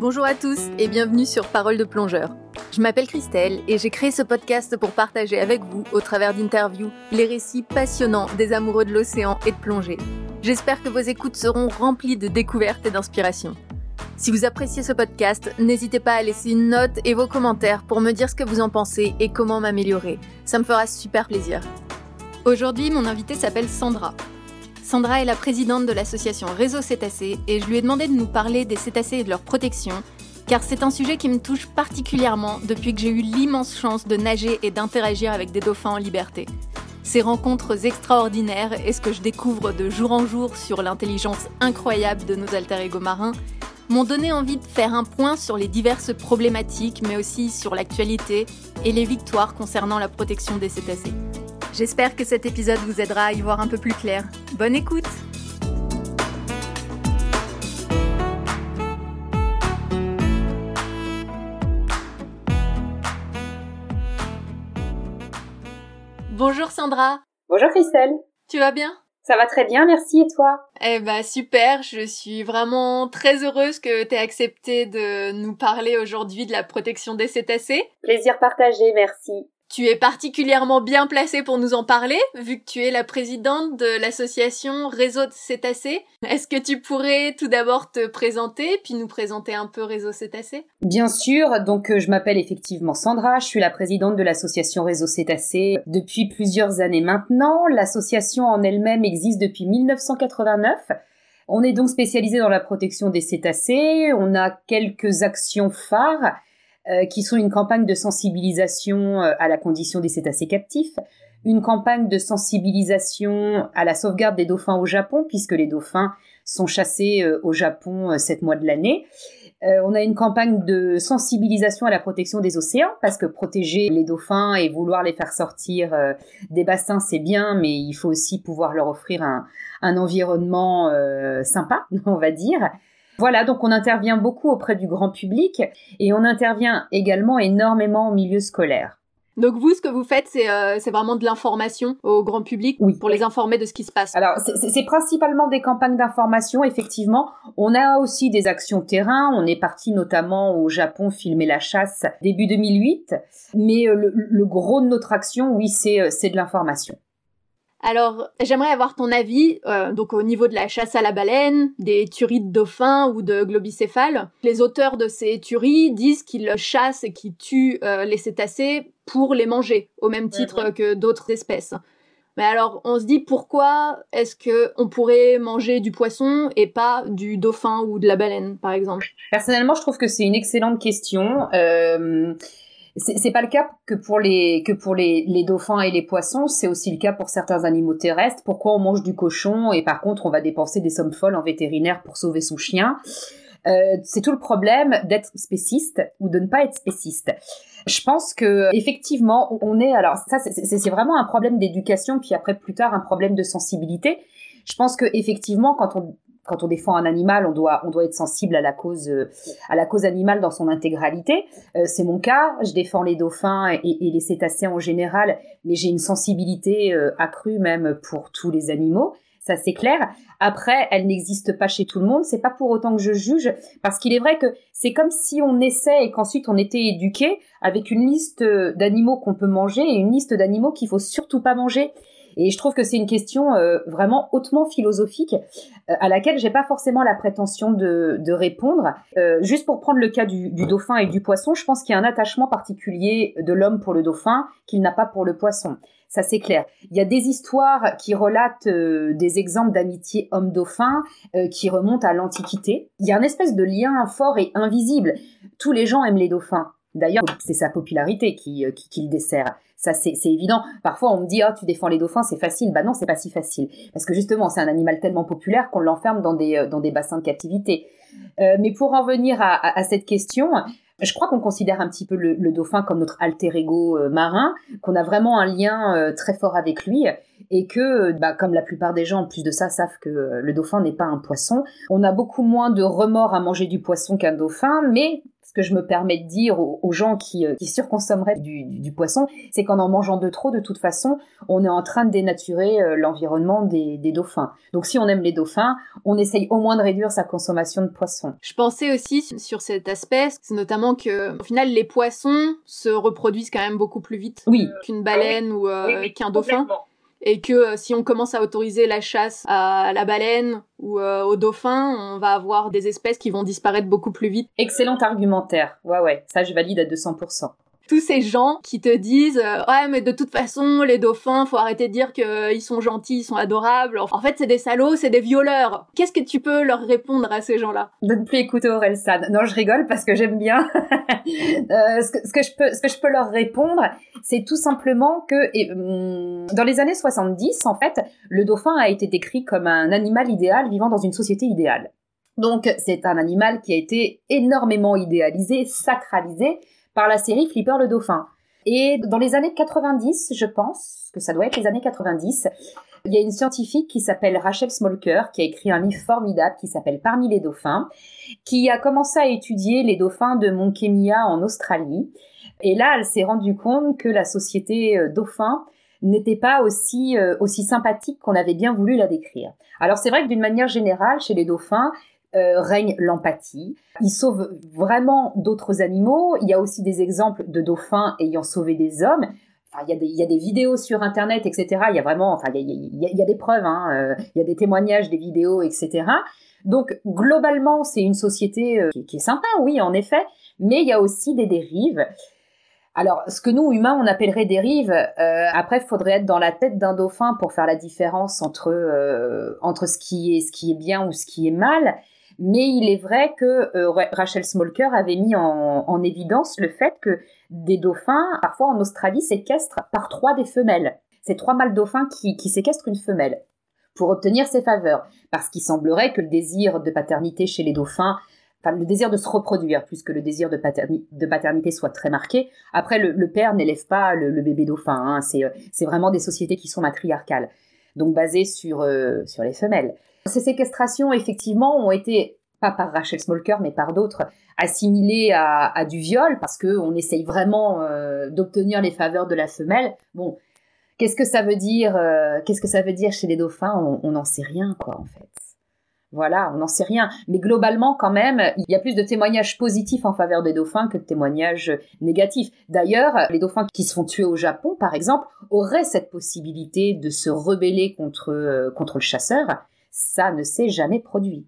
Bonjour à tous et bienvenue sur Parole de plongeur. Je m'appelle Christelle et j'ai créé ce podcast pour partager avec vous, au travers d'interviews, les récits passionnants des amoureux de l'océan et de plongée. J'espère que vos écoutes seront remplies de découvertes et d'inspiration. Si vous appréciez ce podcast, n'hésitez pas à laisser une note et vos commentaires pour me dire ce que vous en pensez et comment m'améliorer. Ça me fera super plaisir. Aujourd'hui, mon invité s'appelle Sandra. Sandra est la présidente de l'association Réseau Cétacés et je lui ai demandé de nous parler des cétacés et de leur protection, car c'est un sujet qui me touche particulièrement depuis que j'ai eu l'immense chance de nager et d'interagir avec des dauphins en liberté. Ces rencontres extraordinaires et ce que je découvre de jour en jour sur l'intelligence incroyable de nos alter ego marins m'ont donné envie de faire un point sur les diverses problématiques, mais aussi sur l'actualité et les victoires concernant la protection des cétacés. J'espère que cet épisode vous aidera à y voir un peu plus clair. Bonne écoute. Bonjour Sandra. Bonjour Christelle. Tu vas bien? Ça va très bien, merci. Et toi? Eh ben super, je suis vraiment très heureuse que tu aies accepté de nous parler aujourd'hui de la protection des cétacés. Plaisir partagé, merci. Tu es particulièrement bien placée pour nous en parler, vu que tu es la présidente de l'association Réseau de Cétacés. Est-ce que tu pourrais tout d'abord te présenter, puis nous présenter un peu Réseau Cétacés? Bien sûr, donc euh, je m'appelle effectivement Sandra, je suis la présidente de l'association Réseau Cétacés depuis plusieurs années maintenant. L'association en elle-même existe depuis 1989. On est donc spécialisé dans la protection des cétacés, on a quelques actions phares euh, qui sont une campagne de sensibilisation euh, à la condition des cétacés captifs, une campagne de sensibilisation à la sauvegarde des dauphins au Japon, puisque les dauphins sont chassés euh, au Japon sept mois de l'année. on a une campagne de sensibilisation à la protection des océans, parce que protéger les dauphins et vouloir les faire sortir des bassins, c'est bien, mais il faut aussi pouvoir leur offrir un, un environnement sympa, on va dire. Voilà, donc on intervient beaucoup auprès du grand public et on intervient également énormément au milieu scolaire. Donc vous, ce que vous faites, c'est euh, vraiment de l'information au grand public oui. pour les informer de ce qui se passe. Alors c'est principalement des campagnes d'information, effectivement. On a aussi des actions terrain. On est parti notamment au Japon filmer la chasse début 2008. Mais euh, le, le gros de notre action, oui, c'est euh, de l'information. Alors, j'aimerais avoir ton avis, euh, donc au niveau de la chasse à la baleine, des tueries de dauphins ou de globicéphales. Les auteurs de ces tueries disent qu'ils chassent et qu'ils tuent euh, les cétacés pour les manger, au même titre que d'autres espèces. Mais alors, on se dit pourquoi est-ce que on pourrait manger du poisson et pas du dauphin ou de la baleine, par exemple? Personnellement, je trouve que c'est une excellente question. Euh c'est pas le cas que pour les que pour les, les dauphins et les poissons, c'est aussi le cas pour certains animaux terrestres. Pourquoi on mange du cochon et par contre on va dépenser des sommes folles en vétérinaire pour sauver son chien? Euh, C'est tout le problème d'être spéciste ou de ne pas être spéciste. Je pense que effectivement on est alors ça c'est vraiment un problème d'éducation puis après plus tard un problème de sensibilité. Je pense que effectivement quand on quand on défend un animal, on doit, on doit être sensible à la cause, euh, à la cause animale dans son intégralité. Euh, c'est mon cas. Je défends les dauphins et, les cétacés en général, mais j'ai une sensibilité euh, accrue même pour tous les animaux. Ça c'est clair. Après, elle n'existe pas chez tout le monde. C'est pas pour autant que je juge, parce qu'il est vrai que c'est comme si on essaie et qu'ensuite on était éduqué avec une liste d'animaux qu'on peut manger et une liste d'animaux qu'il faut surtout pas manger. Et je trouve que c'est une question euh, vraiment hautement philosophique euh, à laquelle j'ai pas forcément la prétention de, répondre. Euh, juste pour prendre le cas du, du, dauphin et du poisson, je pense qu'il y a un attachement particulier de l'homme pour le dauphin qu'il n'a pas pour le poisson. Ça c'est clair. Il y a des histoires qui relatent des exemples d'amitié homme-dauphin qui remontent à l'Antiquité. Il y a un espèce de lien fort et invisible. Tous les gens aiment les dauphins. D'ailleurs, c'est sa popularité qui, qui, qui le dessert. Ça, c'est évident. Parfois, on me dit, oh, tu défends les dauphins, c'est facile. Bah non, c'est pas si facile. Parce que justement, c'est un animal tellement populaire qu'on l'enferme dans des, euh, bassins de captivité. Euh, mais pour en venir à, cette question, je crois qu'on considère un petit peu le, dauphin comme notre alter ego euh, marin, qu'on a vraiment un lien très fort avec lui et que, bah, comme la plupart des gens, en plus de ça, savent que le dauphin n'est pas un poisson, on a beaucoup moins de remords à manger du poisson qu'un dauphin, mais ce que je me permets de dire aux, gens qui, qui surconsommeraient du, du, poisson, c'est qu'en en mangeant de trop, de toute façon, on est en train de dénaturer l'environnement des, des dauphins. Donc si on aime les dauphins, on essaye au moins de réduire sa consommation de poisson. Je pensais aussi sur cet aspect, c'est notamment que au final les poissons se reproduisent quand même beaucoup plus vite qu'une baleine ou qu'un dauphin et que euh, si on commence à autoriser la chasse à la baleine ou euh, au dauphin, on va avoir des espèces qui vont disparaître beaucoup plus vite. Excellent argumentaire. Ouais, ouais, ça je valide à 200% tous ces gens qui te disent euh, ouais mais de toute façon les dauphins faut arrêter de dire qu'ils sont gentils ils sont adorables. En fait c'est des salauds c'est des violeurs. Qu'est-ce que tu peux leur répondre à ces gens-là? De ne plus écouter Aurel Sad. Non je rigole parce que j'aime bien. Euh, ce, que, je peux leur répondre c'est tout simplement que hum, dans les années 70 en fait le dauphin a été décrit comme un animal idéal vivant dans une société idéale. Donc c'est un animal qui a été énormément idéalisé, sacralisé, par la série Flipper le Dauphin. Et dans les années 90, je pense que ça doit être les années 90, il y a une scientifique qui s'appelle Rachel Smolker qui a écrit un livre formidable qui s'appelle Parmi les dauphins, qui a commencé à étudier les dauphins de Monkemia en Australie. Et là, elle s'est rendue compte que la société euh, dauphin n'était pas aussi euh, aussi sympathique qu'on avait bien voulu la décrire. Alors c'est vrai que d'une manière générale, chez les dauphins, euh, règne l'empathie. Ils sauvent vraiment d'autres animaux. Il y a aussi des exemples de dauphins ayant sauvé des hommes. Enfin, il, y a des, il vidéos sur Internet, etc. Il y a vraiment, enfin, il y a, il y a, des preuves, hein, euh, il y a des témoignages, des vidéos, etc. Donc, globalement, c'est une société euh, qui, est sympa, oui, en effet, mais il y a aussi des dérives. Alors, ce que nous, humains, on appellerait dérive, après, il faudrait être dans la tête d'un dauphin pour faire la différence entre, entre ce, qui est, ce qui est bien ou ce qui est mal. Mais il est vrai que euh, Rachel Smolker avait mis en, évidence le fait que des dauphins, parfois en Australie, séquestrent par trois des femelles. C'est trois mâles dauphins qui, séquestrent une femelle pour obtenir ses faveurs. Parce qu'il semblerait que le désir de paternité chez les dauphins enfin le désir de se reproduire plus que le désir de, paternité soit très marqué. Après, le, père n'élève pas le, bébé dauphin. Hein. C'est vraiment des sociétés qui sont matriarcales, donc basées sur, euh, sur les femelles. Ces séquestrations, effectivement, ont été, pas par Rachel Smolker, mais par d'autres, assimilées à, du viol, parce qu'on essaye vraiment euh, d'obtenir les faveurs de la femelle. Bon, qu'est-ce que ça veut dire euh, Qu'est-ce que ça veut dire chez les dauphins? On n'en sait rien, quoi, en fait. Voilà, on n'en sait rien. Mais globalement, quand même, il y a plus de témoignages positifs en faveur des dauphins que de témoignages négatifs. D'ailleurs, les dauphins qui se font tuer au Japon, par exemple, auraient cette possibilité de se rebeller contre, euh, contre le chasseur ça ne s'est jamais produit.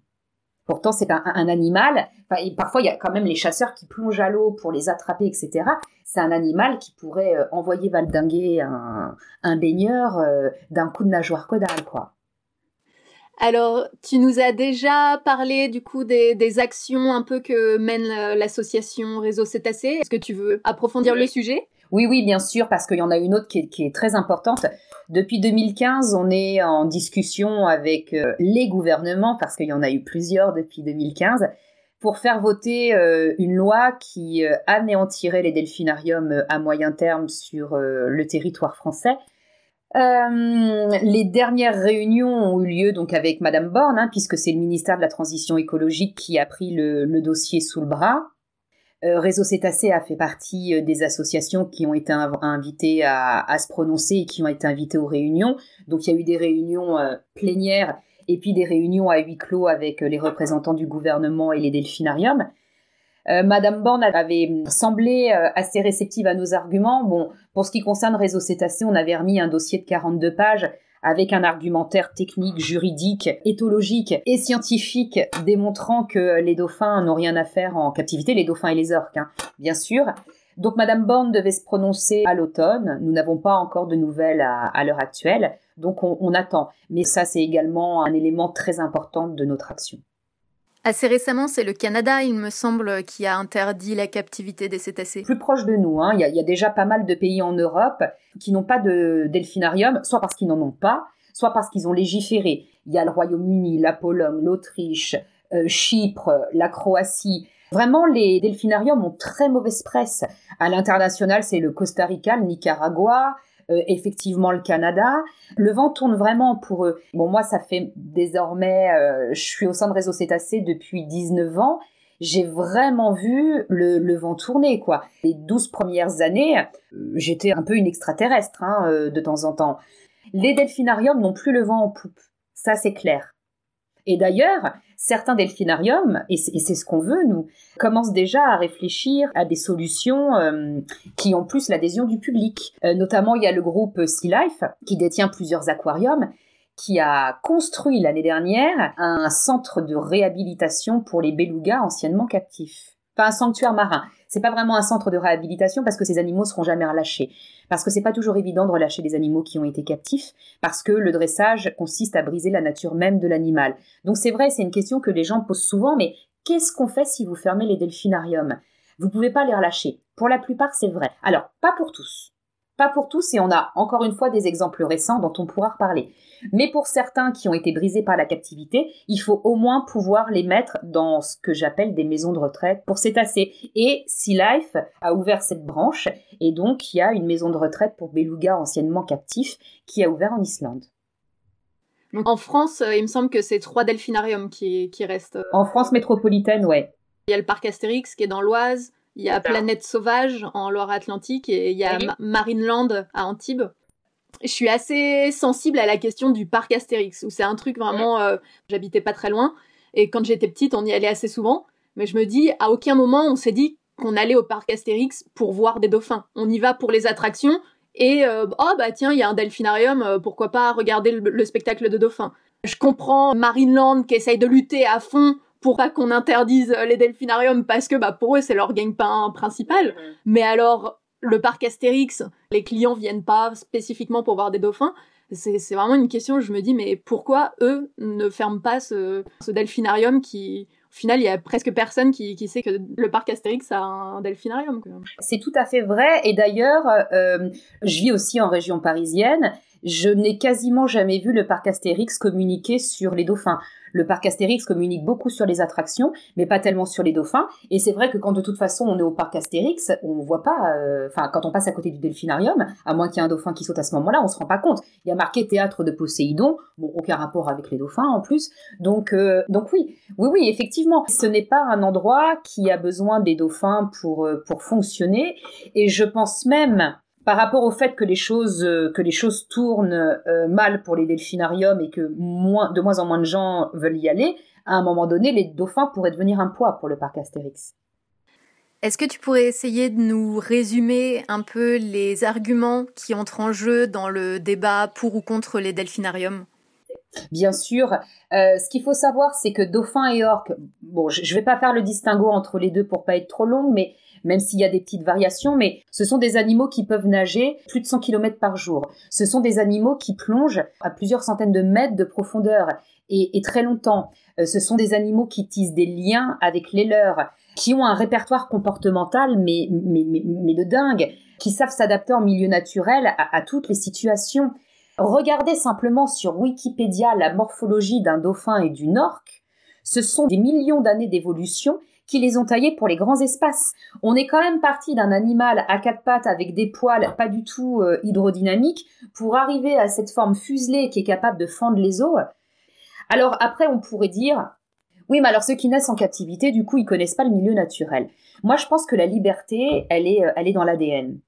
Pourtant, c'est un, animal. parfois, il y a quand même les chasseurs qui plongent à l'eau pour les attraper, etc. C'est un animal qui pourrait euh, envoyer valdinguer un, un baigneur euh, d'un coup de nageoire caudale, quoi. Alors, tu nous as déjà parlé du coup des, actions un peu que mène euh, l'association Réseau Cétacé. Est-ce que tu veux approfondir le sujet? Oui, oui, bien sûr, parce qu'il y en a une autre qui est, très importante. Depuis 2015, on est en discussion avec euh, les gouvernements, parce qu'il y en a eu plusieurs depuis 2015, pour faire voter euh, une loi qui euh, anéantirait les delphinariums à moyen terme sur le territoire français. les dernières réunions ont eu lieu donc avec Madame Borne, hein, puisque c'est le ministère de la Transition écologique qui a pris le dossier sous le bras. Euh, Réseau Cétacé a fait partie euh, des associations qui ont été invitées à, se prononcer et qui ont été invitées aux réunions. Donc il y a eu des réunions euh, plénières et puis des réunions à huis clos avec les représentants du gouvernement et les delphinariums. Madame Borne avait semblé assez réceptive à nos arguments. Bon, pour ce qui concerne Réseau Cétacé, on avait remis un dossier de 42 pages avec un argumentaire technique, juridique, éthologique et scientifique démontrant que les dauphins n'ont rien à faire en captivité, les dauphins et les orques, hein, bien sûr. Donc Madame Borne devait se prononcer à l'automne. Nous n'avons pas encore de nouvelles à, l'heure actuelle, donc on, on attend. Mais ça, c'est également un élément très important de notre action. Assez récemment, c'est le Canada, il me semble, qui a interdit la captivité des cétacés. Plus proche de nous, hein. il, y a, déjà pas mal de pays en Europe qui n'ont pas de delphinarium, soit parce qu'ils n'en ont pas, soit parce qu'ils ont légiféré. Il y a le Royaume-Uni, la Pologne, l'Autriche, euh, Chypre, la Croatie. Vraiment, les delphinariums ont très mauvaise presse. À l'international, c'est le Costa Rica, le Nicaragua, euh, effectivement le Canada. Le vent tourne vraiment pour eux. Bon, moi, ça fait désormais, euh, je suis au sein de Réseau Cétacé depuis 19 ans. j'ai vraiment vu le, vent tourner, quoi. Les douze premières années, euh, j'étais un peu une extraterrestre, hein, euh, de temps en temps. Les delphinariums n'ont plus le vent en poupe. Ça, c'est clair. Et d'ailleurs, certains delphinariums, et c'est ce qu'on veut, nous, commencent déjà à réfléchir à des solutions euh, qui ont plus l'adhésion du public. notamment, il y a le groupe Sea Life, qui détient plusieurs aquariums, qui a construit l'année dernière un centre de réhabilitation pour les belugas anciennement captifs. Enfin, un sanctuaire marin. C'est pas vraiment un centre de réhabilitation parce que ces animaux seront jamais relâchés. Parce que c'est pas toujours évident de relâcher des animaux qui ont été captifs, parce que le dressage consiste à briser la nature même de l'animal. Donc c'est vrai, c'est une question que les gens posent souvent, mais qu'est-ce qu'on fait si vous fermez les delphinariums? Vous pouvez pas les relâcher. Pour la plupart, c'est vrai. Alors, pas pour tous. Pas pour tous, et on a encore une fois des exemples récents dont on pourra reparler. Mais pour certains qui ont été brisés par la captivité, il faut au moins pouvoir les mettre dans ce que j'appelle des maisons de retraite pour s'étasser. Et Sea Life a ouvert cette branche, et donc il y a une maison de retraite pour belugas anciennement captifs qui a ouvert en Islande. en France, euh, il me semble que c'est trois delphinariums qui, qui restent. Euh, en France métropolitaine, ouais. Il y a le parc Astérix qui est dans l'Oise, il y a Planète Sauvage en Loire-Atlantique et il y a Marineland à Antibes. Je suis assez sensible à la question du parc Astérix, où c'est un truc vraiment. Euh, j'habitais pas très loin, et quand j'étais petite, on y allait assez souvent. Mais je me dis, à aucun moment on s'est dit qu'on allait au parc Astérix pour voir des dauphins. On y va pour les attractions, et euh, oh bah tiens, il y a un delphinarium, euh, pourquoi pas regarder le, le, spectacle de dauphins. Je comprends Marineland qui essaye de lutter à fond pour pas qu'on interdise les delphinariums parce que bah pour eux c'est leur gagne-pain principal. Mm. Mais alors le parc Astérix, les clients viennent pas spécifiquement pour voir des dauphins. C'est vraiment une question, je me dis, mais pourquoi eux ne ferment pas ce, delphinarium qui, au final, il y a presque personne qui, sait que le parc Astérix a un delphinarium. C'est tout à fait vrai. Et d'ailleurs, euh, je vis aussi en région parisienne. Je n'ai quasiment jamais vu le parc Astérix communiquer sur les dauphins. Le parc Astérix communique beaucoup sur les attractions, mais pas tellement sur les dauphins. Et c'est vrai que quand de toute façon on est au parc Astérix, on voit pas, euh, enfin quand on passe à côté du delphinarium, à moins qu'il y ait un dauphin qui saute à ce moment-là, on se rend pas compte. Il y a marqué théâtre de Poséidon, bon aucun rapport avec les dauphins en plus. Donc euh, donc oui, oui oui effectivement, ce n'est pas un endroit qui a besoin des dauphins pour euh, pour fonctionner. Et je pense même par rapport au fait que les choses euh, tournent euh, mal pour les delphinariums et que de moins en moins de gens veulent y aller, à un moment donné, les dauphins pourraient devenir un poids pour le parc Astérix. Est-ce que tu pourrais essayer de nous résumer un peu les arguments qui entrent en jeu dans le débat pour ou contre les delphinariums? Bien sûr. Euh, ce qu'il faut savoir, c'est que dauphins et orques, bon, je ne vais pas faire le distinguo entre les deux pour pas être trop longue, mais même s'il y a des petites variations, mais ce sont des animaux qui peuvent nager plus de 100 km par jour. Ce sont des animaux qui plongent à plusieurs centaines de mètres de profondeur et, très longtemps. Euh, ce sont des animaux qui tissent des liens avec les leurs, qui ont un répertoire comportemental mais, mais, mais, de dingue, qui savent s'adapter en milieu naturel à toutes les situations. Regardez simplement sur Wikipédia la morphologie d'un dauphin et d'une orque. Ce sont des millions d'années d'évolution qui les ont taillés pour les grands espaces. On est quand même parti d'un animal à quatre pattes avec des poils pas du tout euh, hydrodynamiques pour arriver à cette forme fuselée qui est capable de fendre les eaux. Alors après, on pourrait dire, oui, mais alors ceux qui naissent en captivité, du coup, ils connaissent pas le milieu naturel. Moi, je pense que la liberté, elle est, euh, elle est dans l'ADN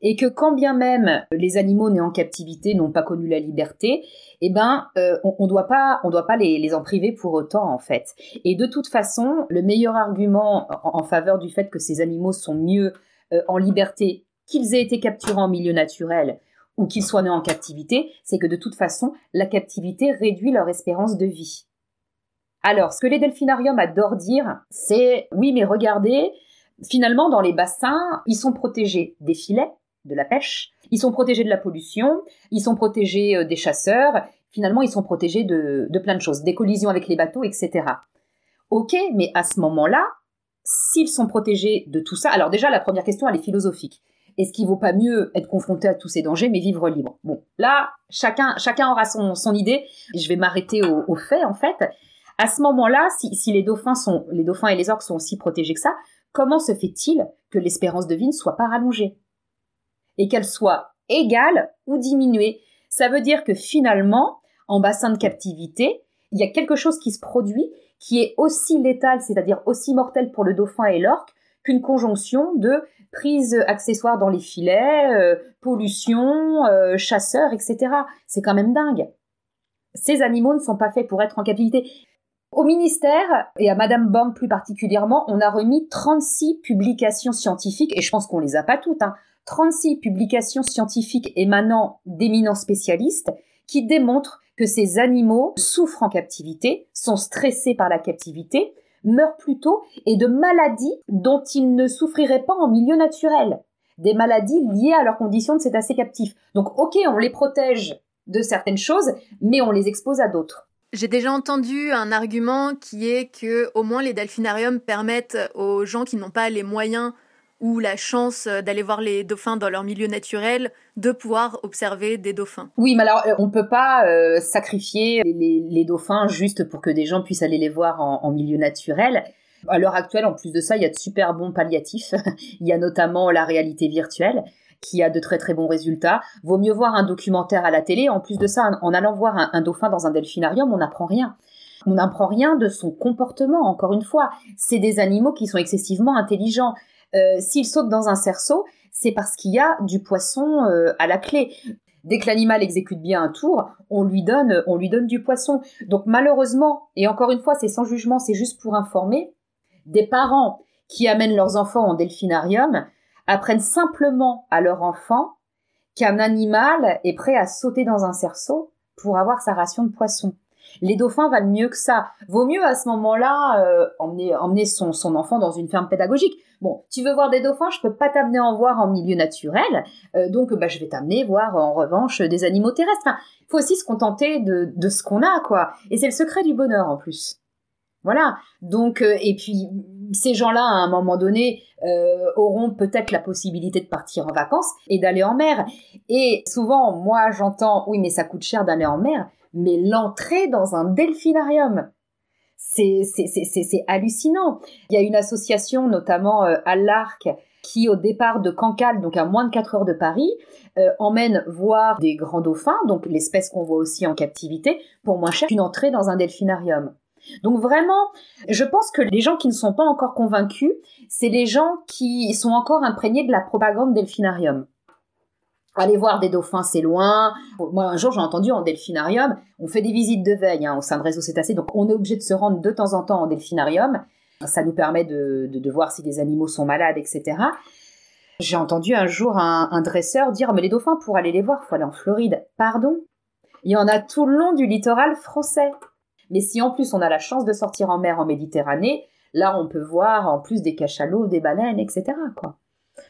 et que quand bien même les animaux nés en captivité n'ont pas connu la liberté, eh ben euh, on, ne doit pas on doit pas les, en priver pour autant en fait. Et de toute façon, le meilleur argument en, faveur du fait que ces animaux sont mieux euh, en liberté qu'ils aient été capturés en milieu naturel ou qu'ils soient nés en captivité, c'est que de toute façon, la captivité réduit leur espérance de vie. Alors, ce que les delphinariums adorent dire, c'est oui, mais regardez, finalement, dans les bassins, ils sont protégés des filets, de la pêche, ils sont protégés de la pollution, ils sont protégés euh, des chasseurs, finalement ils sont protégés de, plein de choses, des collisions avec les bateaux, etc. Ok, mais à ce moment-là, s'ils sont protégés de tout ça, alors déjà la première question elle est philosophique. Est-ce qu'il vaut pas mieux être confronté à tous ces dangers mais vivre libre? Bon, là chacun chacun aura son, son idée. Je vais m'arrêter aux au faits en fait. À ce moment-là, si, si, les dauphins sont les dauphins et les orques sont aussi protégés que ça, comment se fait-il que l'espérance de vie ne soit pas rallongée? Et qu'elle soit égale ou diminuée. Ça veut dire que finalement, en bassin de captivité, il y a quelque chose qui se produit qui est aussi létale, c'est-à-dire aussi mortelle pour le dauphin et l'orque, qu'une conjonction de prise accessoire dans les filets, euh, pollution, euh, chasseurs, etc. C'est quand même dingue. Ces animaux ne sont pas faits pour être en captivité. Au ministère, et à Madame Borne plus particulièrement, on a remis 36 publications scientifiques, et je pense qu'on les a pas toutes, hein, 36 publications scientifiques émanant d'éminents spécialistes qui démontrent que ces animaux souffrent en captivité, sont stressés par la captivité, meurent plus tôt et de maladies dont ils ne souffriraient pas en milieu naturel. Des maladies liées à leurs conditions de cétacés captifs. Donc ok, on les protège de certaines choses, mais on les expose à d'autres. J'ai déjà entendu un argument qui est que au moins les delphinariums permettent aux gens qui n'ont pas les moyens ou la chance euh, d'aller voir les dauphins dans leur milieu naturel, de pouvoir observer des dauphins. Oui, mais alors euh, on peut pas euh, sacrifier les, dauphins juste pour que des gens puissent aller les voir en, milieu naturel. À l'heure actuelle, en plus de ça, il y a de super bons palliatifs. il y a notamment la réalité virtuelle qui a de très très bons résultats. Vaut mieux voir un documentaire à la télé. En plus de ça, en allant voir un dauphin dans un delphinarium, on n'apprend rien. On n'apprend rien de son comportement, encore une fois. C'est des animaux qui sont excessivement intelligents. Euh, s'il saute dans un cerceau, c'est parce qu'il y a du poisson euh, à la clé. Dès que l'animal exécute bien un tour, on lui donne, on lui donne du poisson. Donc malheureusement, et encore une fois, c'est sans jugement, c'est juste pour informer, des parents qui amènent leurs enfants en delphinarium apprennent simplement à leur enfant qu'un animal est prêt à sauter dans un cerceau pour avoir sa ration de poisson. Les dauphins valent mieux que ça. Vaut mieux à ce moment-là euh, emmener, son enfant dans une ferme pédagogique. Bon, tu veux voir des dauphins, je peux pas t'amener en voir en milieu naturel, euh, donc bah, je vais t'amener voir en revanche des animaux terrestres. Enfin, faut aussi se contenter de, de ce qu'on a, quoi. Et c'est le secret du bonheur en plus. Voilà. Donc, euh, et puis ces gens-là, à un moment donné, auront peut-être la possibilité de partir en vacances et d'aller en mer. Et souvent, moi, j'entends, oui, mais ça coûte cher d'aller en mer mais l'entrée dans un delphinarium, c'est hallucinant. Il y a une association, notamment euh, à l'Arc, qui au départ de Cancale, donc à moins de 4 heures de Paris, euh, emmène voir des grands dauphins, donc l'espèce qu'on voit aussi en captivité, pour moins cher qu'une entrée dans un delphinarium. Donc vraiment, je pense que les gens qui ne sont pas encore convaincus, c'est les gens qui sont encore imprégnés de la propagande delphinarium. Aller voir des dauphins, c'est loin. Moi, un jour, j'ai entendu en delphinarium, on fait des visites de veille hein, au sein de Réseau Cétacé, donc on est obligé de se rendre de temps en temps en delphinarium. Ça nous permet de, voir si des animaux sont malades, etc. J'ai entendu un jour un, dresseur dire mais les dauphins pour aller les voir, faut aller en Floride. Pardon? Il y en a tout le long du littoral français. Mais si en plus on a la chance de sortir en mer en Méditerranée, là on peut voir en plus des cachalots, des baleines, etc. Quoi.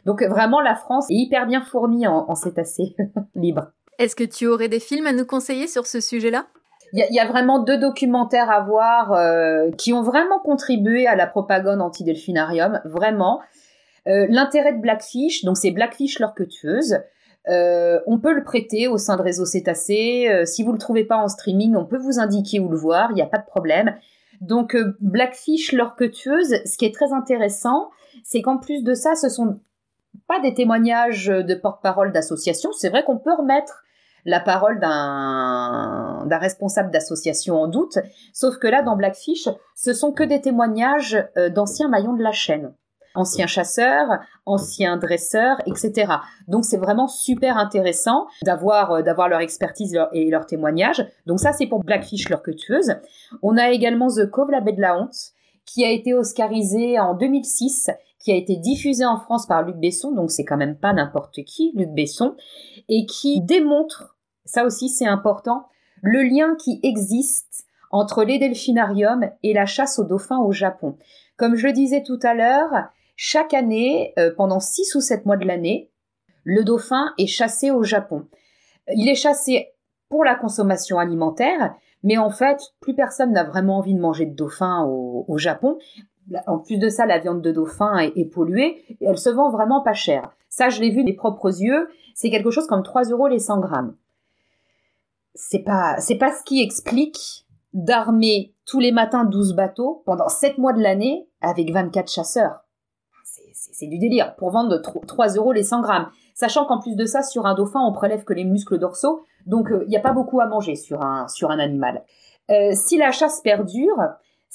Donc vraiment, la France est hyper bien fournie en, cétacés libres. Est-ce que tu aurais des films à nous conseiller sur ce sujet-là? Il y, a vraiment deux documentaires à voir euh, qui ont vraiment contribué à la propagande anti-delphinarium, vraiment. Euh, l'intérêt de Blackfish, donc c'est Blackfish l'orquetueuse. Euh, on peut le prêter au sein de Réseau Cétacé. si vous le trouvez pas en streaming, on peut vous indiquer où le voir, il n'y a pas de problème. Donc Blackfish l'orquetueuse, ce qui est très intéressant, c'est qu'en plus de ça, ce sont pas des témoignages de porte-parole d'association. C'est vrai qu'on peut remettre la parole d'un responsable d'association en doute, sauf que là, dans Blackfish, ce sont que des témoignages euh, d'anciens maillons de la chaîne anciens chasseurs, anciens dresseurs, etc. Donc c'est vraiment super intéressant d'avoir euh, leur expertise et leur témoignage. Donc ça c'est pour Blackfish leur tueuse. On a également The Cove la baie de la honte qui a été oscarisé en 2006 qui a été diffusé en France par Luc Besson, donc c'est quand même pas n'importe qui, Luc Besson, et qui démontre, ça aussi c'est important, le lien qui existe entre les delphinariums et la chasse aux dauphins au Japon. Comme je le disais tout à l'heure, chaque année, euh, pendant 6 ou 7 mois de l'année, le dauphin est chassé au Japon. Il est chassé pour la consommation alimentaire, mais en fait, plus personne n'a vraiment envie de manger de dauphin au Japon en plus de ça, la viande de dauphin est, polluée et elle se vend vraiment pas cher. Ça, je l'ai vu des propres yeux. C'est quelque chose comme 3 euros les 100 grammes. C'est pas, c'est pas ce qui explique d'armer tous les matins 12 bateaux pendant 7 mois de l'année avec 24 chasseurs. C'est du délire pour vendre 3 euros les 100 grammes. Sachant qu'en plus de ça, sur un dauphin, on prélève que les muscles dorsaux, donc il euh, n'y a pas beaucoup à manger sur un, sur un animal. Euh, si la chasse perdure,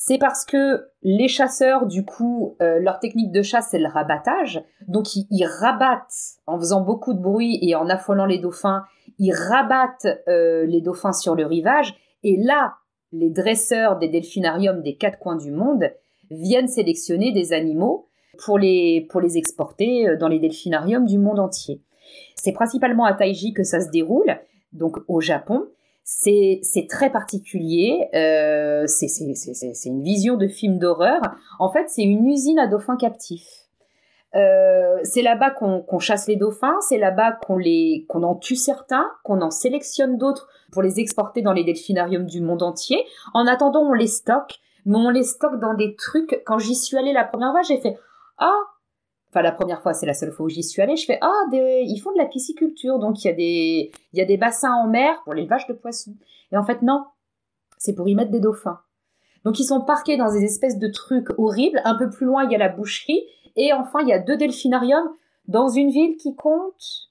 c'est parce que les chasseurs, du coup, euh, leur technique de chasse, c'est le rabattage. Donc, ils, rabattent en faisant beaucoup de bruit et en affolant les dauphins. Ils rabattent euh, les dauphins sur le rivage. Et là, les dresseurs des delphinariums des quatre coins du monde viennent sélectionner des animaux pour les, pour les exporter euh, dans les delphinariums du monde entier. C'est principalement à Taiji que ça se déroule, donc au Japon. C'est très particulier, euh, c'est une vision de film d'horreur. En fait, c'est une usine à dauphins captifs. Euh, c'est là-bas qu'on chasse les dauphins, c'est là-bas qu'on qu'on en tue certains, qu'on en sélectionne d'autres pour les exporter dans les delphinariums du monde entier. En attendant, on les stocke, mais on les stocke dans des trucs. Quand j'y suis allée la première fois, j'ai fait ah enfin la première fois, c'est la seule fois où j'y suis allée, je fais ah ils font de la pisciculture, donc il y a des il y a des bassins en mer pour l'élevage de poissons. Et en fait non, c'est pour y mettre des dauphins. Donc ils sont parqués dans des espèces de trucs horribles. Un peu plus loin, il y a la boucherie et enfin il y a deux delphinariums dans une ville qui compte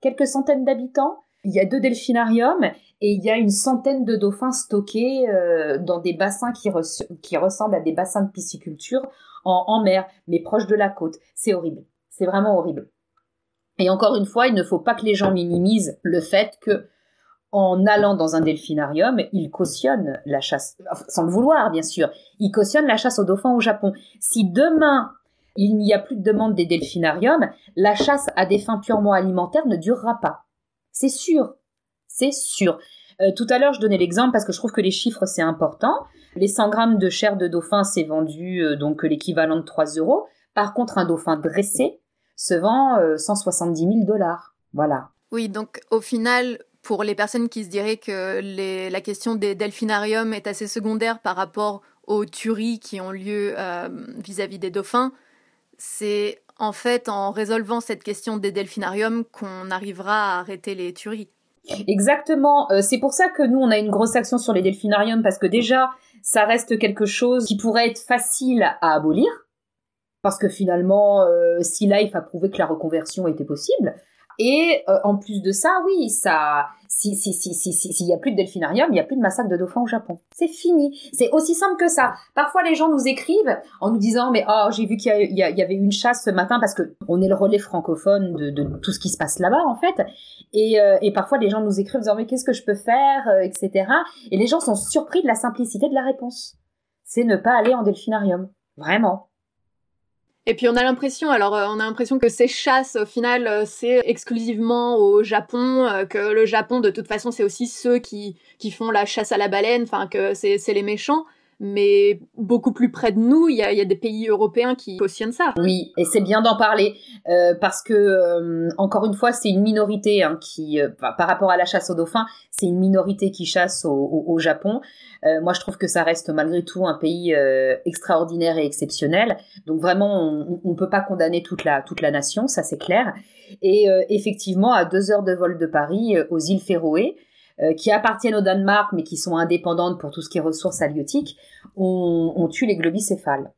quelques centaines d'habitants. Il y a deux delphinariums et il y a une centaine de dauphins stockés euh, dans des bassins qui, ressemblent à des bassins de pisciculture en, mer, mais proche de la côte. C'est horrible. C'est vraiment horrible. Et encore une fois, il ne faut pas que les gens minimisent le fait que, en allant dans un delphinarium, ils cautionnent la chasse, sans le vouloir bien sûr, ils cautionnent la chasse aux dauphins au Japon. Si demain il n'y a plus de demande des delphinariums, la chasse à des fins purement alimentaires ne durera pas. C'est sûr, c'est sûr. Euh, tout à l'heure, je donnais l'exemple parce que je trouve que les chiffres, c'est important. Les 100 grammes de chair de dauphin, c'est vendu euh, donc l'équivalent de 3 euros. Par contre, un dauphin dressé se vend 170 euh, 000 dollars. Voilà. Oui, donc au final, pour les personnes qui se diraient que la question des delphinariums est assez secondaire par rapport aux tueries qui ont lieu vis à -vis des dauphins, c'est en fait en résolvant cette question des delphinariums qu'on arrivera à arrêter les tueries. Exactement. Euh, c'est pour ça que nous, on a une grosse action sur les delphinariums, parce que déjà, ça reste quelque chose qui pourrait être facile à abolir. Parce que finalement, euh, Sea Life a prouvé que la reconversion était possible. Et euh, en plus de ça, oui, ça, si si si si s'il y a plus de delphinarium, il y a plus de massacre de dauphins au Japon. C'est fini. C'est aussi simple que ça. Parfois, les gens nous écrivent en nous disant mais oh j'ai vu qu'il y, avait une chasse ce matin parce que on est le relais francophone de, tout ce qui se passe là-bas en fait. Et, euh, et parfois, les gens nous écrivent en disant mais qu'est-ce que je peux faire, euh, etc. Et les gens sont surpris de la simplicité de la réponse. C'est ne pas aller en delphinarium. Vraiment. Et puis on a l'impression, alors euh, on a l'impression que ces chasses, au final, euh, c'est exclusivement au Japon, euh, que le Japon, de toute façon, c'est aussi ceux qui, qui font la chasse à la baleine, enfin que c'est les méchants mais beaucoup plus près de nous, il y a, des pays européens qui cautionnent ça. Oui, et c'est bien d'en parler euh, parce que euh, encore une fois, c'est une minorité hein, qui, euh, par rapport à la chasse aux dauphins, c'est une minorité qui chasse au, Japon. moi, je trouve que ça reste malgré tout un pays extraordinaire et exceptionnel. Donc vraiment, on ne peut pas condamner toute la toute la nation, ça c'est clair. Et effectivement, à deux heures de vol de Paris, aux îles Féroé, euh, qui appartiennent au Danemark mais qui sont indépendantes pour tout ce qui est ressources halieutiques, on, tue les globicéphales.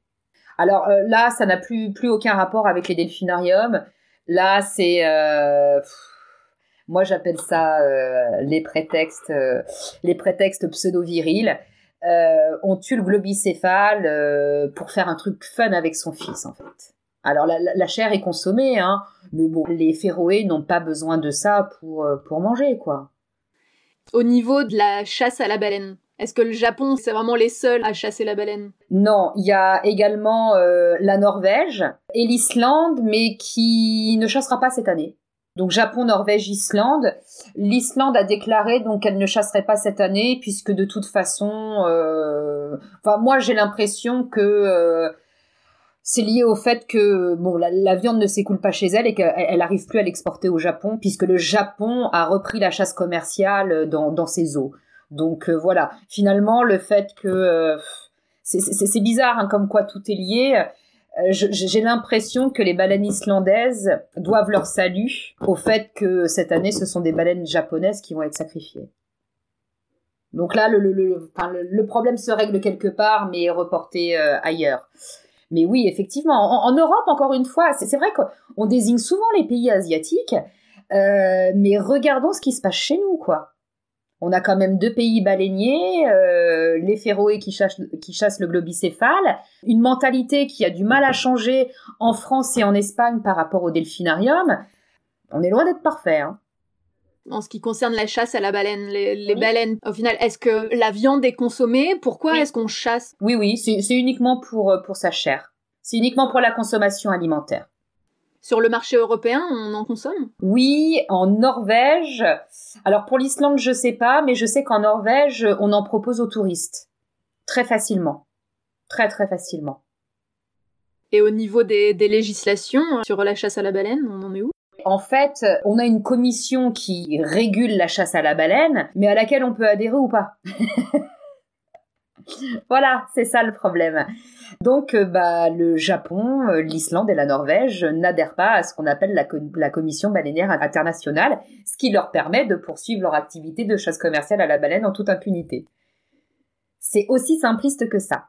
Alors euh, là, ça n'a plus, aucun rapport avec les delphinariums. Là, c'est... Euh, moi, j'appelle ça les prétextes, les prétextes pseudo-virils. on tue le globicéphale pour faire un truc fun avec son fils, en fait. Alors la, chair est consommée, hein, mais bon, les Féroé n'ont pas besoin de ça pour, pour manger, quoi au niveau de la chasse à la baleine Est-ce que le Japon, c'est vraiment les seuls à chasser la baleine? Non, il y a également euh, la Norvège et l'Islande, mais qui ne chassera pas cette année. Donc Japon, Norvège, Islande. L'Islande a déclaré donc qu'elle ne chasserait pas cette année puisque de toute façon, euh... enfin moi j'ai l'impression que euh, c'est lié au fait que bon la, viande ne s'écoule pas chez elle et qu'elle n'arrive plus à l'exporter au Japon puisque le Japon a repris la chasse commerciale dans, dans ses eaux. Donc euh, voilà, finalement le fait que euh, c'est bizarre hein, comme quoi tout est lié. Euh, j'ai l'impression que les baleines islandaises doivent leur salut au fait que cette année ce sont des baleines japonaises qui vont être sacrifiées. Donc là, le, le, le, le problème se règle quelque part, mais est reporté ailleurs. Mais oui, effectivement, en, Europe, encore une fois, c'est vrai qu'on désigne souvent les pays asiatiques, euh, mais regardons ce qui se passe chez nous, quoi. On a quand même deux pays baleiniers, euh, les Féroé qui chassent, qui chassent le globicéphale, une mentalité qui a du mal à changer en France et en Espagne par rapport au delphinarium. On est loin d'être parfait. Hein. En ce qui concerne la chasse à la baleine, les, baleines, au final, est-ce que la viande est consommée? Pourquoi est-ce qu'on chasse? Oui, oui, c'est uniquement pour, euh, pour sa chair. C'est uniquement pour la consommation alimentaire. Sur le marché européen, on en consomme? Oui, en Norvège. Alors pour l'Islande, je sais pas, mais je sais qu'en Norvège, on en propose aux touristes. Très facilement. Très très facilement. Et au niveau des, législations sur la chasse à la baleine, on en est où? En fait, on a une commission qui régule la chasse à la baleine, mais à laquelle on peut adhérer ou pas. voilà, c'est ça le problème. Donc, euh, bah, le Japon, euh, l'Islande et la Norvège n'adhèrent pas à ce qu'on appelle la, Commission baleinière internationale, ce qui leur permet de poursuivre leur activité de chasse commerciale à la baleine en toute impunité. C'est aussi simpliste que ça.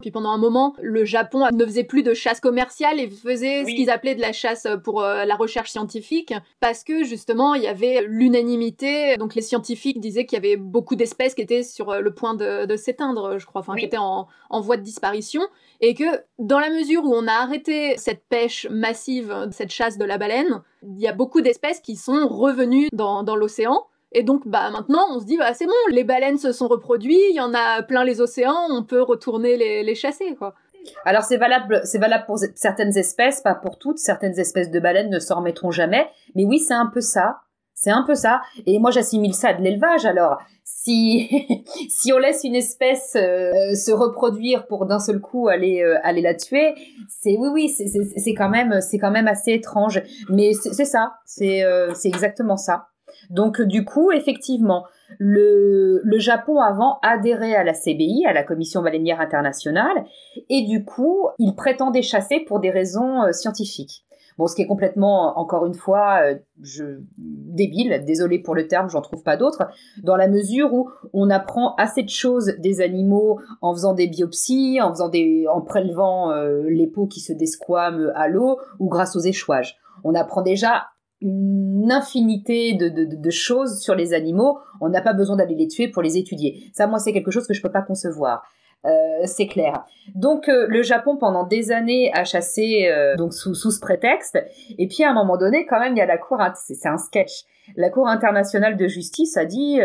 Puis pendant un moment, le Japon ne faisait plus de chasse commerciale et faisait ce qu'ils appelaient de la chasse pour euh, la recherche scientifique, parce que justement, il y avait l'unanimité. Donc les scientifiques disaient qu'il y avait beaucoup d'espèces qui étaient sur euh, le point de, s'éteindre, je crois, enfin qui étaient en, voie de disparition, et que dans la mesure où on a arrêté cette pêche massive, cette chasse de la baleine, il y a beaucoup d'espèces qui sont revenues dans l'océan et donc, bah, maintenant, on se dit, bah, c'est bon, les baleines se sont reproduites, il y en a plein les océans, on peut retourner les, chasser. Alors, c'est valable, c'est valable pour certaines espèces, pas pour toutes. Certaines espèces de baleines ne s'en remettront jamais. Mais oui, c'est un peu ça. C'est un peu ça. Et moi, j'assimile ça à de l'élevage. Alors, si, si on laisse une espèce euh, se reproduire pour d'un seul coup aller, euh, aller la tuer, c'est, oui, oui, c'est quand même, c'est quand même assez étrange. Mais c'est ça. Euh, c'est exactement ça. Donc du coup, effectivement, le, Japon avant adhérait à la CBI, à la Commission baleinière internationale, et du coup, il prétendait chasser pour des raisons euh, scientifiques. Bon, ce qui est complètement, encore une fois, euh, je, débile, désolé pour le terme, j'en trouve pas d'autre, dans la mesure où on apprend assez de choses des animaux en faisant des biopsies, en faisant des, en prélevant euh, les peaux qui se desquament à l'eau ou grâce aux échouages. On apprend déjà une infinité de, de, choses sur les animaux. On n'a pas besoin d'aller les tuer pour les étudier. Ça, moi, c'est quelque chose que je peux pas concevoir. Euh, c'est clair. Donc euh, le Japon pendant des années a chassé euh, donc sous, sous ce prétexte. Et puis à un moment donné, quand même, il y a la cour. C'est un sketch. La Cour internationale de justice a dit,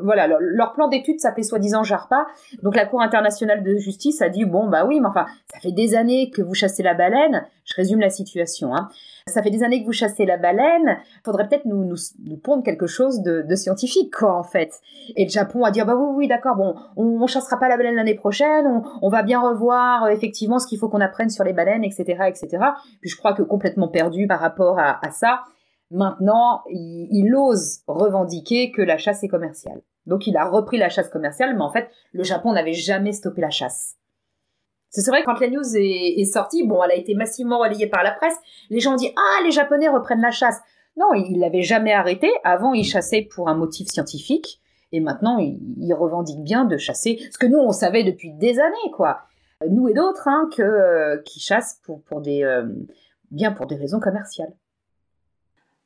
voilà, leur, plan d'étude s'appelait soi-disant JARPA. Donc la Cour internationale de justice a dit, bon bah oui, mais enfin, ça fait des années que vous chassez la baleine. Je résume la situation. Hein. Ça fait des années que vous chassez la baleine. Faudrait peut-être nous, nous, nous, pondre quelque chose de, de, scientifique, quoi, en fait. Et le Japon a dit, ah bah oui, oui, d'accord, bon, on, on chassera pas la baleine l'année prochaine, on, on, va bien revoir euh, effectivement ce qu'il faut qu'on apprenne sur les baleines, etc., etc. Puis je crois que complètement perdu par rapport à, à ça. Maintenant, il, ose revendiquer que la chasse est commerciale. Donc il a repris la chasse commerciale, mais en fait, le Japon n'avait jamais stoppé la chasse. C'est vrai, quand la news est, sortie, bon, elle a été massivement relayée par la presse, les gens ont dit Ah, les Japonais reprennent la chasse. Non, ils l'avaient jamais arrêté. Avant, ils chassaient pour un motif scientifique. Et maintenant, ils, revendiquent bien de chasser. Ce que nous, on savait depuis des années, quoi. Nous et d'autres, hein, euh, qui chassent pour, pour des, euh, bien pour des raisons commerciales.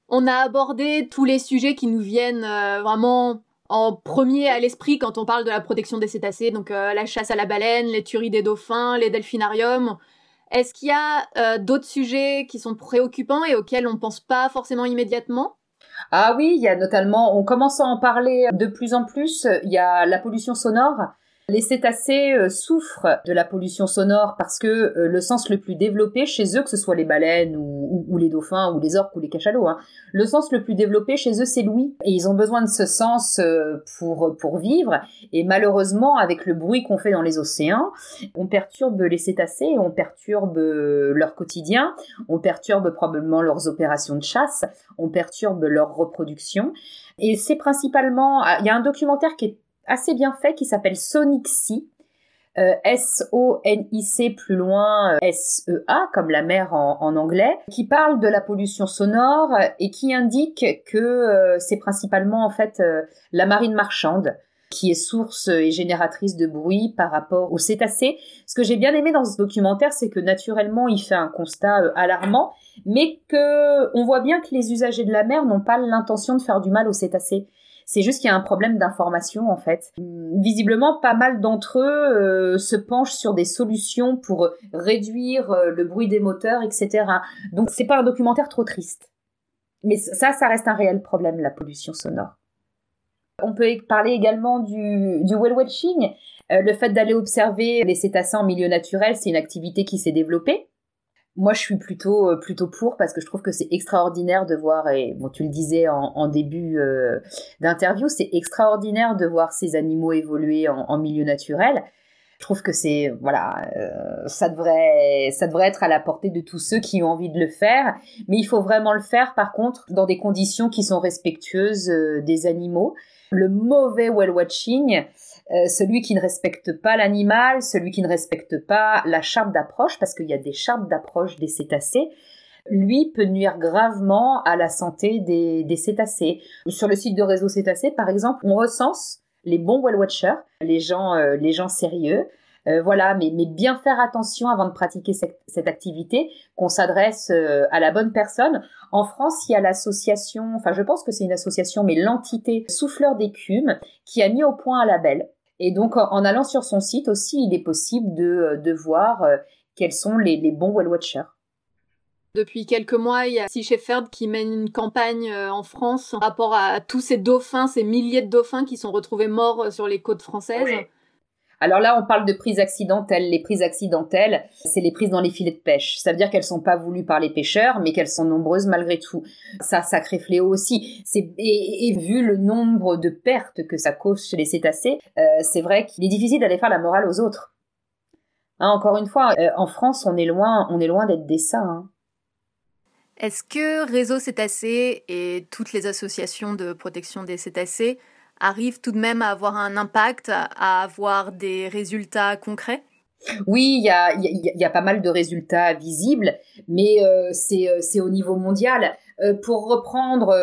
On a abordé tous les sujets qui nous viennent euh, vraiment en premier à l'esprit quand on parle de la protection des cétacés, donc euh, la chasse à la baleine, les tueries des dauphins, les delphinariums. Est-ce qu'il y a euh, d'autres sujets qui sont préoccupants et auxquels on ne pense pas forcément immédiatement? Ah oui, il y a notamment, on commence à en parler de plus en plus, il y a la pollution sonore. Les cétacés euh, souffrent de la pollution sonore parce que euh, le sens le plus développé chez eux, que ce soit les baleines ou, les dauphins ou les orques ou les cachalots, hein, le sens le plus développé chez eux, c'est l'ouïe. Et ils ont besoin de ce sens euh, pour, pour vivre. Et malheureusement, avec le bruit qu'on fait dans les océans, on perturbe les cétacés, on perturbe leur quotidien, on perturbe probablement leurs opérations de chasse, on perturbe leur reproduction. Et c'est principalement, ah, il y a un documentaire qui est assez bien fait qui s'appelle Sonic Sea. Euh, S-O-N-I-C plus loin euh, S-E-A comme la mer en, anglais, qui parle de la pollution sonore et qui indique que euh, c'est principalement en fait la marine marchande qui est source et génératrice de bruit par rapport aux cétacés. Ce que j'ai bien aimé dans ce documentaire, c'est que naturellement il fait un constat alarmant, mais que on voit bien que les usagers de la mer n'ont pas l'intention de faire du mal aux cétacés C'est juste qu'il y a un problème d'information en fait. Visiblement, pas mal d'entre eux euh, se penchent sur des solutions pour réduire euh, le bruit des moteurs, etc. Donc c'est pas un documentaire trop triste. Mais ça, ça reste un réel problème, la pollution sonore. On peut parler également du, du whale watching. Euh, le fait d'aller observer les cétacés en milieu naturel, c'est une activité qui s'est développée. Moi, je suis plutôt euh, plutôt pour parce que je trouve que c'est extraordinaire de voir et bon, tu le disais en, début euh, d'interview, c'est extraordinaire de voir ces animaux évoluer en, milieu naturel. Je trouve que c'est voilà, ça devrait ça devrait être à la portée de tous ceux qui ont envie de le faire, mais il faut vraiment le faire par contre dans des conditions qui sont respectueuses des animaux. Le mauvais whale watching, euh, celui qui ne respecte pas l'animal, celui qui ne respecte pas la charte d'approche, parce qu'il y a des chartes d'approche des cétacés, lui peut nuire gravement à la santé des, cétacés. Sur le site de réseau cétacés, par exemple, on recense les bons whale watchers, les gens, euh, les gens sérieux, euh, voilà, mais, bien faire attention avant de pratiquer cette, activité, qu'on s'adresse à la bonne personne. En France, il y a l'association, enfin je pense que c'est une association, mais l'entité Souffleur d'écume, qui a mis au point un label et donc, en allant sur son site aussi, il est possible de, euh, de voir euh, quels sont les, les bons whale watchers. Depuis quelques mois, il y a Sea Shepherd qui mène une campagne euh, en France en rapport à tous ces dauphins, ces milliers de dauphins qui sont retrouvés morts sur les côtes françaises. Alors là, on parle de prises accidentelles. Les prises accidentelles, c'est les prises dans les filets de pêche. Ça veut dire qu'elles sont pas voulues par les pêcheurs, mais qu'elles sont nombreuses malgré tout. Ça, sacré fléau aussi. Et, vu le nombre de pertes que ça cause chez les cétacés, euh, c'est vrai qu'il est difficile d'aller faire la morale aux autres. Hein, encore une fois, euh, en France, on est loin, on est loin d'être des saints. Hein. Est-ce que Réseau Cétacés et toutes les associations de protection des cétacés arrive tout de même à avoir un impact, à avoir des résultats concrets? Oui, il y a, pas mal de résultats visibles, mais euh, euh, c'est au niveau mondial. Euh, pour reprendre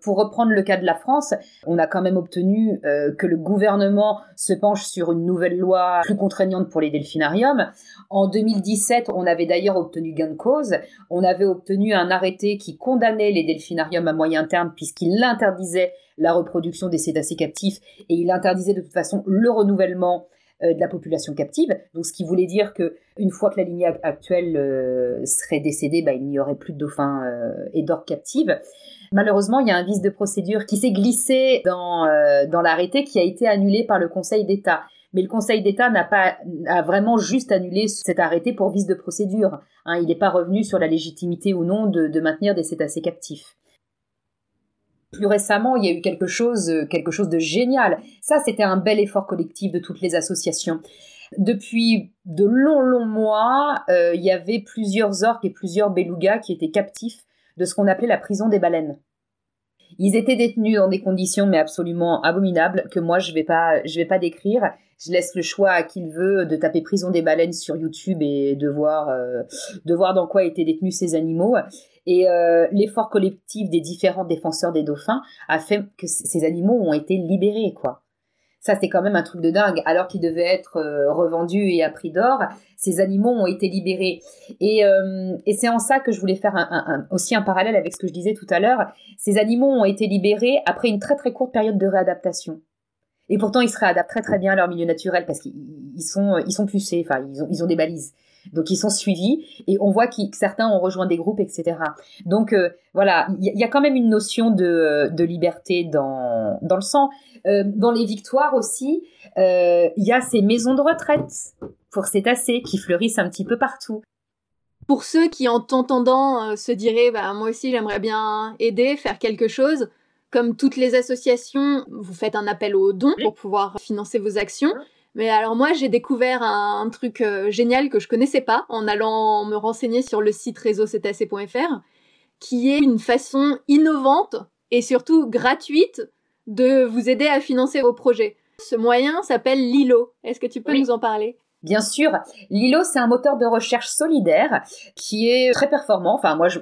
pour reprendre le cas de la France, on a quand même obtenu que le gouvernement se penche sur une nouvelle loi plus contraignante pour les delphinariums. En 2017, on avait d'ailleurs obtenu gain de cause. On avait obtenu un arrêté qui condamnait les delphinariums à moyen terme puisqu'il interdisait la reproduction des cétacés captifs et il interdisait de toute façon le renouvellement de la population captive. Donc, ce qui voulait dire que une fois que la lignée actuelle euh, serait décédée, bah, il n'y aurait plus de dauphins euh, et d'orques captives. Malheureusement, il y a un vice de procédure qui s'est glissé dans, dans l'arrêté qui a été annulé par le Conseil d'État. Mais le Conseil d'État n'a pas a vraiment juste annulé cet arrêté pour vice de procédure. Hein, il n'est pas revenu sur la légitimité ou non de, de maintenir des cétacés captifs. Plus récemment, il y a eu quelque chose, euh, quelque chose de génial. Ça, c'était un bel effort collectif de toutes les associations. Depuis de longs, longs mois, euh, il y avait plusieurs orques et plusieurs belugas qui étaient captifs de ce qu'on appelait la prison des baleines. Ils étaient détenus dans des conditions mais absolument abominables que moi je vais vais pas décrire. Je laisse le choix à qui il veut de taper prison des baleines sur YouTube et de voir euh, de voir dans quoi étaient détenus ces animaux. Et euh, l'effort collectif des différents défenseurs des dauphins a fait que ces animaux ont été libérés, quoi. Ça, c'est quand même un truc de dingue. Alors qu'ils devaient être euh, revendus et à prix d'or, ces animaux ont été libérés. Et, euh, c'est en ça que je voulais faire aussi un parallèle avec ce que je disais tout à l'heure. Ces animaux ont été libérés après une très très courte période de réadaptation. Et pourtant, ils se réadaptent très très bien à leur milieu naturel parce qu'ils sont, ils sont pucés, enfin, ils ont, ils ont des balises. Donc ils sont suivis et on voit que certains ont rejoint des groupes, etc. Donc euh, voilà, il y, a quand même une notion de, de liberté dans, dans le sang. Euh, dans les victoires aussi, euh, il y a ces maisons de retraite pour cétacés qui fleurissent un petit peu partout. Pour ceux qui en t'entendant se diraient bah, moi aussi j'aimerais bien aider, faire quelque chose, comme toutes les associations, vous faites un appel aux dons pour pouvoir financer vos actions. Mais alors moi, j'ai découvert un, truc euh, génial que je connaissais pas en allant me renseigner sur le site réseaucetacé.fr, qui est une façon innovante et surtout gratuite de vous aider à financer vos projets. Ce moyen s'appelle Lilo. Est-ce que tu peux nous en parler? Bien sûr, Lilo, c'est un moteur de recherche solidaire qui est très performant. Enfin, moi, je,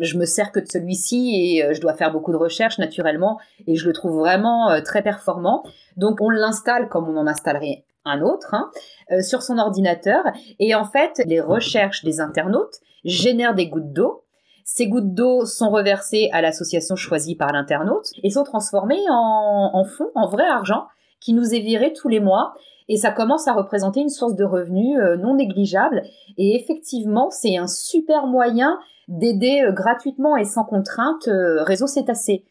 je me sers que de celui-ci et euh, je dois faire beaucoup de recherches naturellement et je le trouve vraiment euh, très performant. Donc, on l'installe comme on en installerait un autre hein, euh, sur son ordinateur et en fait, les recherches des internautes génèrent des gouttes d'eau Ces gouttes d'eau sont reversées à l'association choisie par l'internaute et sont transformées en, en fonds, en vrai argent, qui nous est viré tous les mois. Et ça commence à représenter une source de revenus euh, non négligeable. Et effectivement, c'est un super moyen d'aider euh, gratuitement et sans contrainte euh, Réseau Cétacé.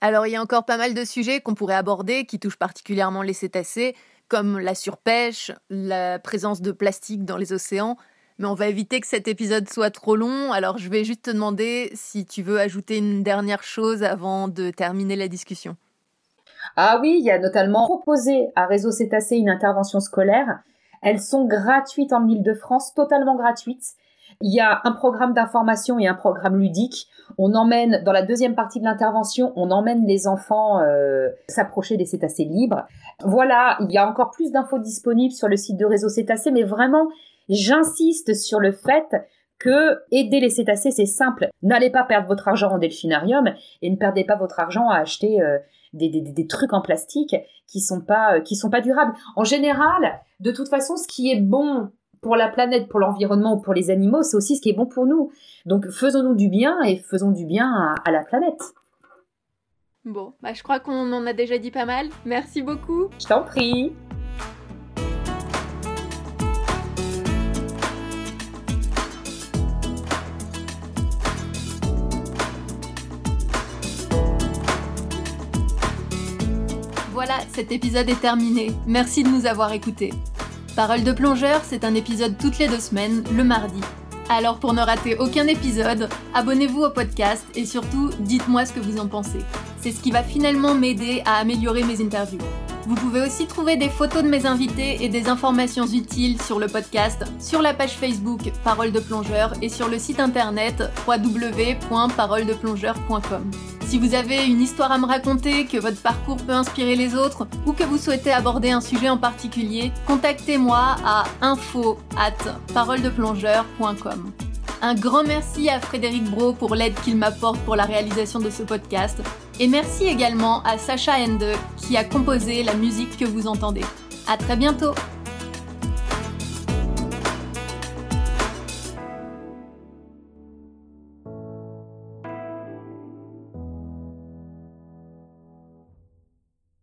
Alors, il y a encore pas mal de sujets qu'on pourrait aborder qui touchent particulièrement les cétacés, comme la surpêche, la présence de plastique dans les océans. Mais on va éviter que cet épisode soit trop long, alors je vais juste te demander si tu veux ajouter une dernière chose avant de terminer la discussion. Ah oui, il y a notamment proposé à Réseau Cétacé une intervention scolaire. Elles sont gratuites en Ile-de-France, totalement gratuites. Il y a un programme d'information et un programme ludique. On emmène, dans la deuxième partie de l'intervention, on emmène les enfants euh, s'approcher des cétacés libres. Voilà, il y a encore plus d'infos disponibles sur le site de Réseau Cétacé, mais vraiment, j'insiste sur le fait que aider les cétacés, c'est simple. N'allez pas perdre votre argent en delphinarium et ne perdez pas votre argent à acheter euh, des, des, des, trucs en plastique qui sont pas euh, qui sont pas durables. En général, de toute façon, ce qui est bon pour la planète, pour l'environnement ou pour les animaux, c'est aussi ce qui est bon pour nous. Donc faisons-nous du bien et faisons du bien à, à la planète. Bon, bah je crois qu'on en a déjà dit pas mal. Merci beaucoup. Je t'en prie. Cet épisode est terminé. Merci de nous avoir écoutés. Parole de plongeur, c'est un épisode toutes les deux semaines, le mardi. Alors pour ne rater aucun épisode, abonnez-vous au podcast et surtout dites-moi ce que vous en pensez. C'est ce qui va finalement m'aider à améliorer mes interviews. Vous pouvez aussi trouver des photos de mes invités et des informations utiles sur le podcast, sur la page Facebook Parole de plongeur et sur le site internet www.paroledeplongeur.com. Si vous avez une histoire à me raconter, que votre parcours peut inspirer les autres ou que vous souhaitez aborder un sujet en particulier, contactez-moi à info at paroledeplongeur.com. Un grand merci à Frédéric Bro pour l'aide qu'il m'apporte pour la réalisation de ce podcast. Et merci également à Sacha Ende qui a composé la musique que vous entendez. À très bientôt!